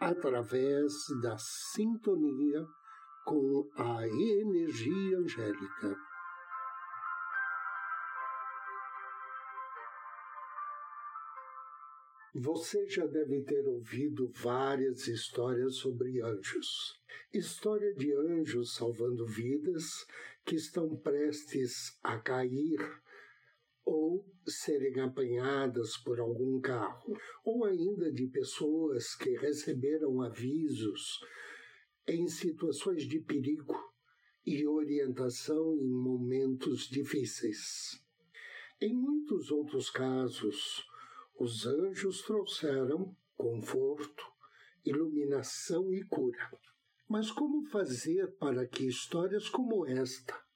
através da sintonia com a energia angélica. Você já deve ter ouvido várias histórias sobre anjos. História de anjos salvando vidas que estão prestes a cair ou serem apanhadas por algum carro, ou ainda de pessoas que receberam avisos em situações de perigo e orientação em momentos difíceis. Em muitos outros casos, os anjos trouxeram conforto, iluminação e cura. Mas como fazer para que histórias como esta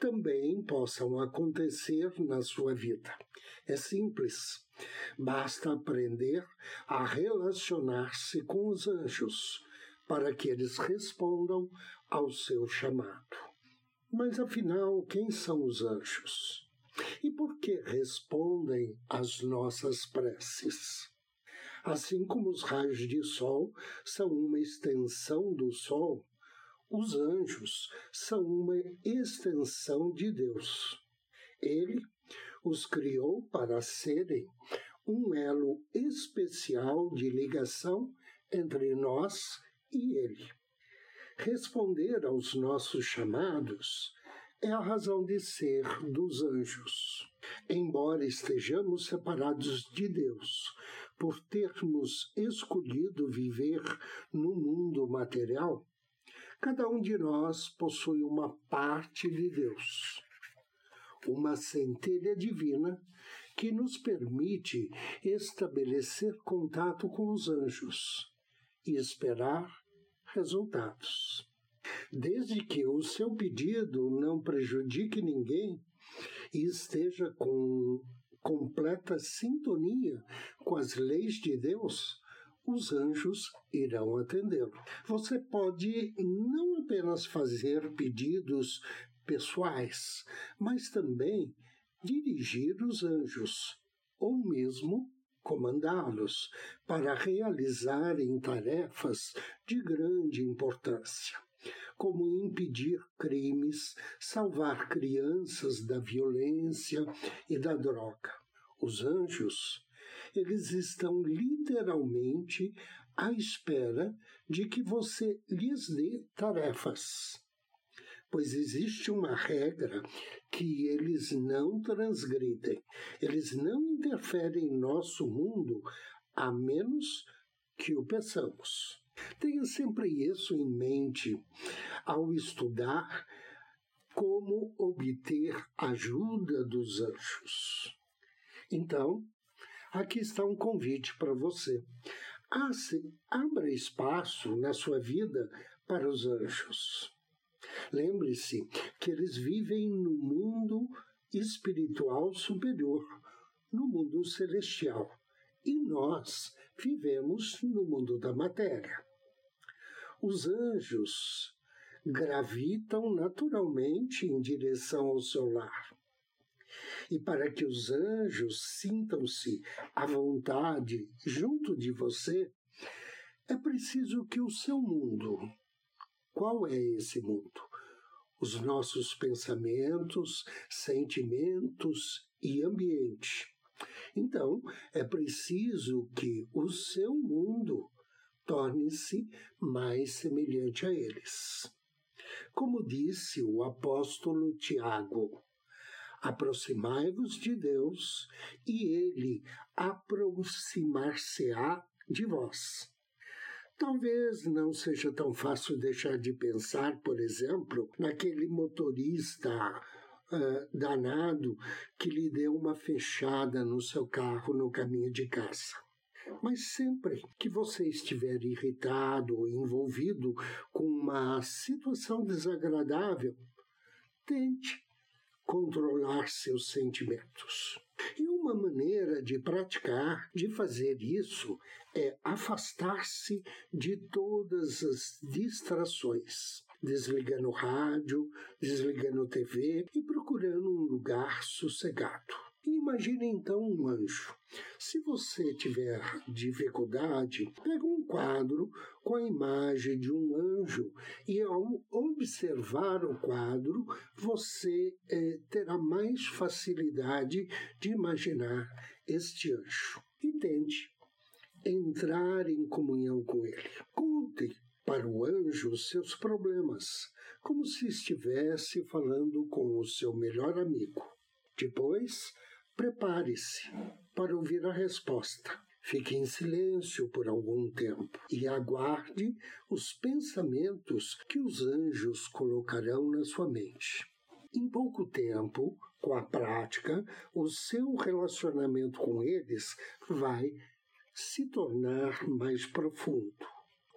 também possam acontecer na sua vida. É simples. Basta aprender a relacionar-se com os anjos para que eles respondam ao seu chamado. Mas afinal, quem são os anjos? E por que respondem às nossas preces? Assim como os raios de sol são uma extensão do sol, os anjos são uma extensão de Deus. Ele os criou para serem um elo especial de ligação entre nós e Ele. Responder aos nossos chamados é a razão de ser dos anjos. Embora estejamos separados de Deus, por termos escolhido viver no mundo material, Cada um de nós possui uma parte de Deus, uma centelha divina que nos permite estabelecer contato com os anjos e esperar resultados. Desde que o seu pedido não prejudique ninguém e esteja com completa sintonia com as leis de Deus, os anjos irão atendê-lo. Você pode não apenas fazer pedidos pessoais, mas também dirigir os anjos, ou mesmo comandá-los para realizarem tarefas de grande importância, como impedir crimes, salvar crianças da violência e da droga. Os anjos eles estão literalmente à espera de que você lhes dê tarefas. Pois existe uma regra que eles não transgridem, eles não interferem em nosso mundo a menos que o peçamos. Tenha sempre isso em mente ao estudar como obter ajuda dos anjos. Então, aqui está um convite para você. Abra espaço na sua vida para os anjos. Lembre-se que eles vivem no mundo espiritual superior, no mundo celestial, e nós vivemos no mundo da matéria. Os anjos gravitam naturalmente em direção ao seu lar e para que os anjos sintam-se à vontade junto de você, é preciso que o seu mundo, qual é esse mundo? Os nossos pensamentos, sentimentos e ambiente. Então, é preciso que o seu mundo torne-se mais semelhante a eles. Como disse o apóstolo Tiago, Aproximai-vos de Deus e ele aproximar-se-á de vós. Talvez não seja tão fácil deixar de pensar, por exemplo, naquele motorista uh, danado que lhe deu uma fechada no seu carro no caminho de casa. Mas sempre que você estiver irritado ou envolvido com uma situação desagradável, tente controlar seus sentimentos. E uma maneira de praticar, de fazer isso, é afastar-se de todas as distrações, desligando o rádio, desligando a TV e procurando um lugar sossegado. Imagine então um anjo. Se você tiver dificuldade, pega um quadro com a imagem de um anjo e ao observar o quadro, você eh, terá mais facilidade de imaginar este anjo. E tente entrar em comunhão com ele. Conte para o anjo seus problemas, como se estivesse falando com o seu melhor amigo. Depois, prepare-se para ouvir a resposta. Fique em silêncio por algum tempo e aguarde os pensamentos que os anjos colocarão na sua mente. Em pouco tempo, com a prática, o seu relacionamento com eles vai se tornar mais profundo.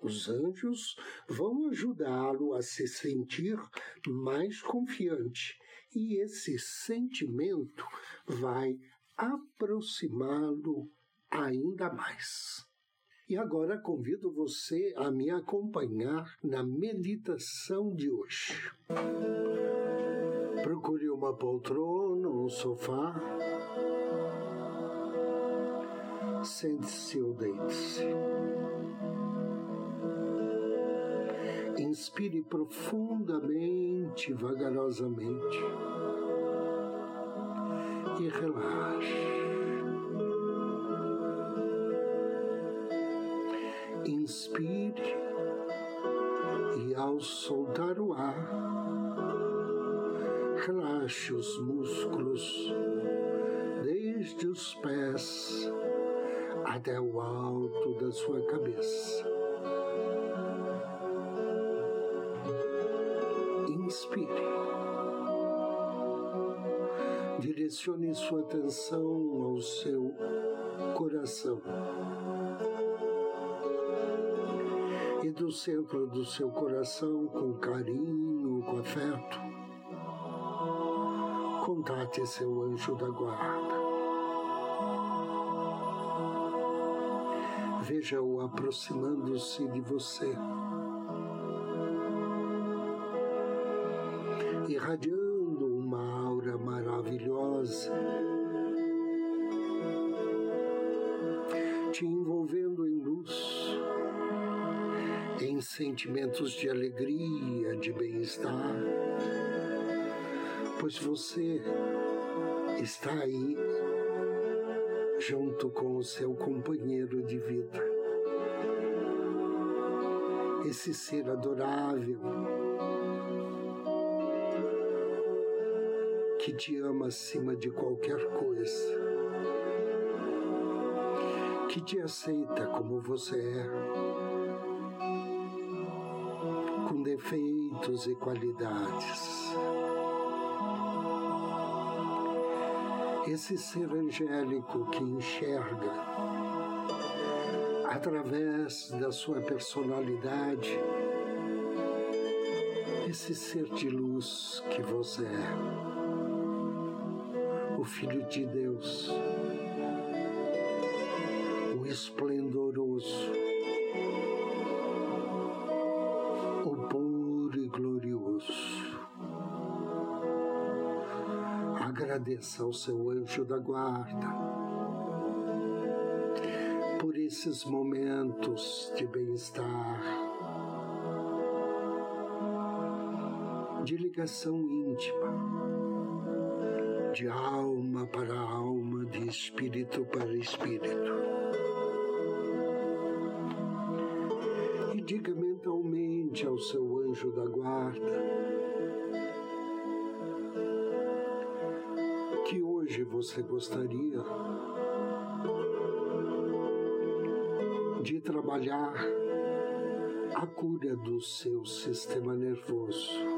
Os anjos vão ajudá-lo a se sentir mais confiante e esse sentimento vai aproximá-lo ainda mais. E agora convido você a me acompanhar na meditação de hoje. Procure uma poltrona, um sofá. Sente-se ou deite-se. Inspire profundamente, vagarosamente e relaxe. Inspire e ao soltar o ar, relaxe os músculos desde os pés até o alto da sua cabeça. Inspire. Direcione sua atenção ao seu coração. E do centro do seu coração, com carinho, com afeto, contate seu anjo da guarda. Veja-o aproximando-se de você, irradiando uma aura maravilhosa, te envolvendo em luz, em sentimentos de alegria, de bem-estar, pois você está aí junto com o seu companheiro de vida. Esse ser adorável que te ama acima de qualquer coisa, que te aceita como você é, com defeitos e qualidades. esse ser angélico que enxerga através da sua personalidade. Esse ser de luz que você é, o Filho de Deus, o esplendoroso, o puro e glorioso. Agradeça ao seu anjo da guarda por esses momentos de bem-estar, de ligação íntima, de alma para alma, de espírito para espírito. E diga mentalmente ao seu anjo da guarda que hoje você gostaria de trabalhar a cura do seu sistema nervoso.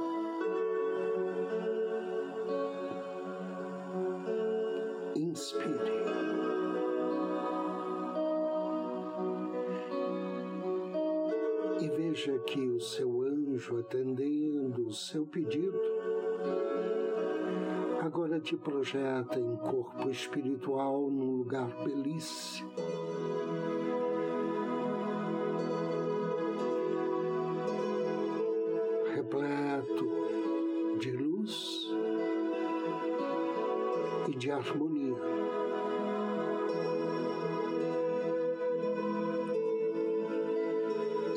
O seu pedido agora te projeta em corpo espiritual num lugar belíssimo. Repleto de luz e de harmonia.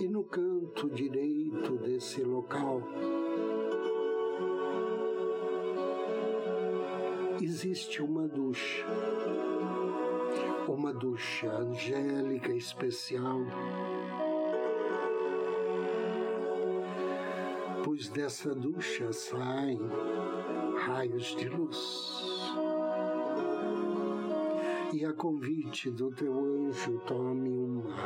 E no canto direito desse local, existe uma ducha, uma ducha angélica especial, pois dessa ducha saem raios de luz. E a convite do teu anjo, tome uma,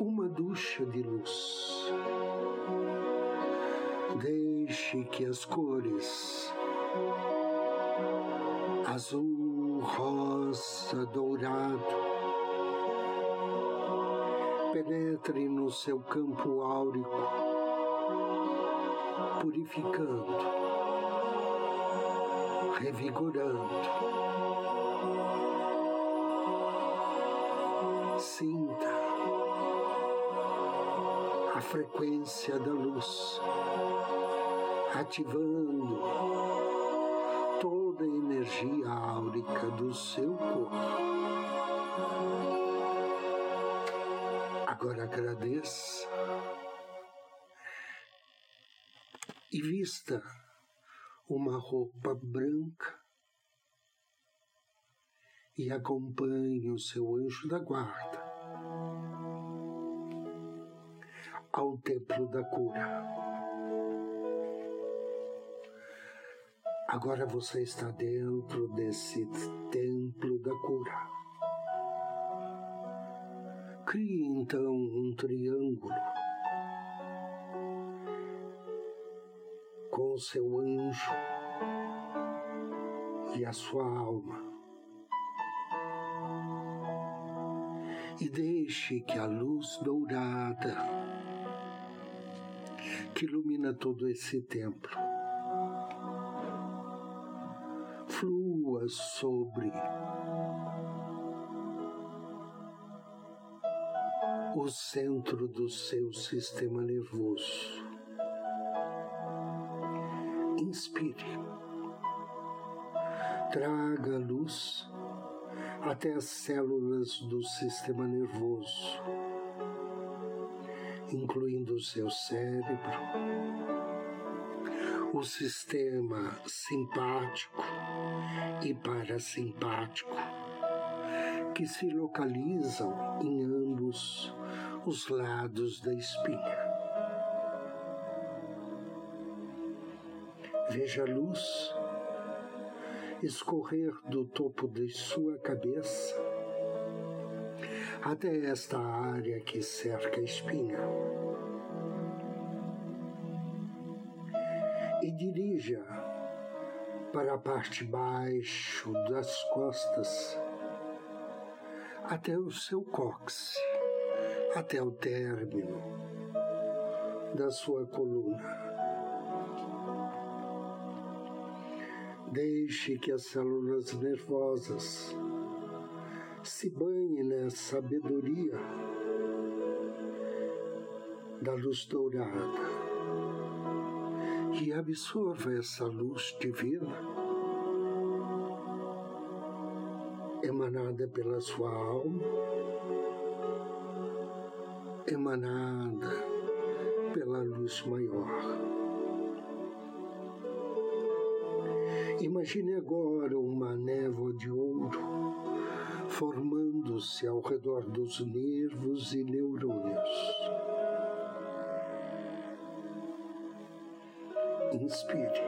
uma ducha de luz. Deixe que as cores azul, rosa, dourado. Penetre no seu campo áurico, purificando, revigorando. Sinta a frequência da luz, ativando toda a energia áurica do seu corpo. Agora agradeça e vista uma roupa branca e acompanhe o seu anjo da guarda ao templo da cura. Agora você está dentro desse templo da cura. Crie então um triângulo com o seu anjo e a sua alma. E deixe que a luz dourada que ilumina todo esse templo flua sobre o centro do seu sistema nervoso. Inspire. Traga luz até as células do sistema nervoso, incluindo o seu cérebro, o sistema simpático e parasimpático, que se localizam em ambos os lados da espinha. Veja a luz escorrer do topo de sua cabeça até esta área que cerca a espinha. Dirija para a parte baixo das costas até o seu cóccix, até o término da sua coluna. Deixe que as células nervosas se banhem na sabedoria da luz dourada e absorva essa luz divina emanada pela sua alma, emanada pela luz maior. Imagine agora uma névoa de ouro formando-se ao redor dos nervos e neurônios. Inspire.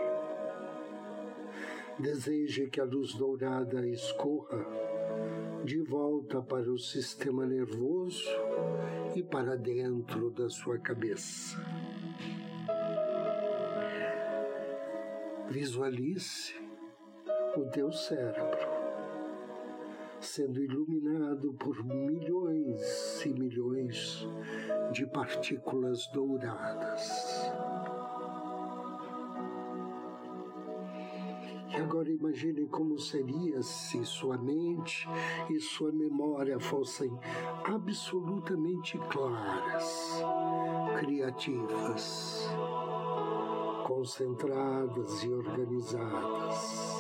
Deseje que a luz dourada escorra de volta para o sistema nervoso e para dentro da sua cabeça. Visualize o teu cérebro sendo iluminado por milhões e milhões de partículas douradas. Agora imagine como seria se sua mente e sua memória fossem absolutamente claras, criativas, concentradas e organizadas.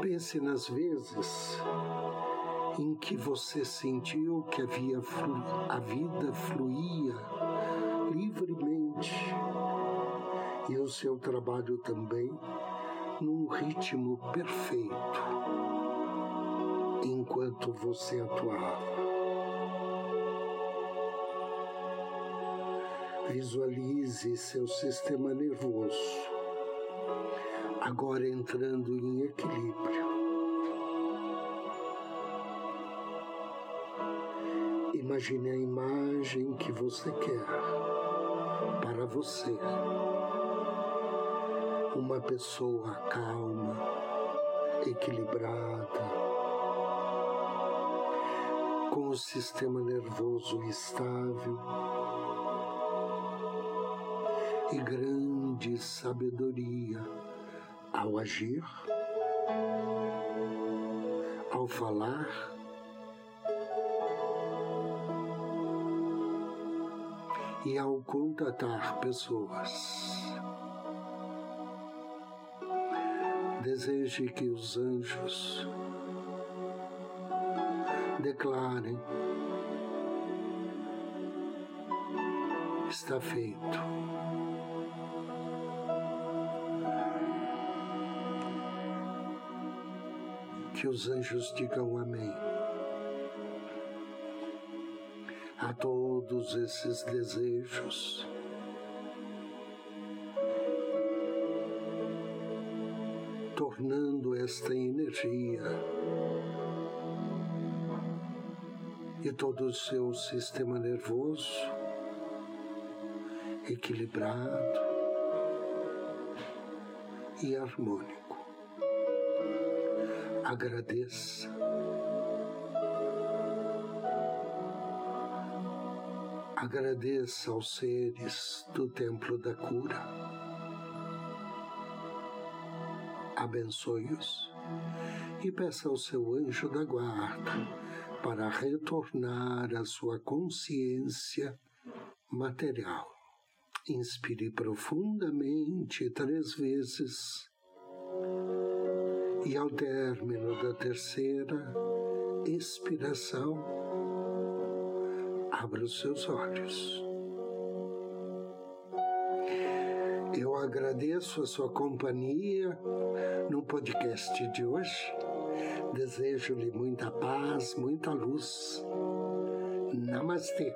Pense nas vezes em que você sentiu que havia a vida fluía livremente e o seu trabalho também num ritmo perfeito enquanto você atuava. Visualize seu sistema nervoso agora entrando em equilíbrio. Imagine a imagem que você quer para você uma pessoa calma, equilibrada, com o sistema nervoso estável e grande sabedoria ao agir, ao falar. E ao contatar pessoas. Deseje que os anjos declarem: está feito. Que os anjos digam amém a todos esses desejos. Tornando esta energia e todo o seu sistema nervoso equilibrado e harmônico. Agradeça. Agradeça aos seres do Templo da Cura abençoe-os e peça ao seu anjo da guarda para retornar à sua consciência material. Inspire profundamente três vezes e, ao término da terceira expiração, abra os seus olhos. Eu agradeço a sua companhia no podcast de hoje. Desejo-lhe muita paz, muita luz. Namastê.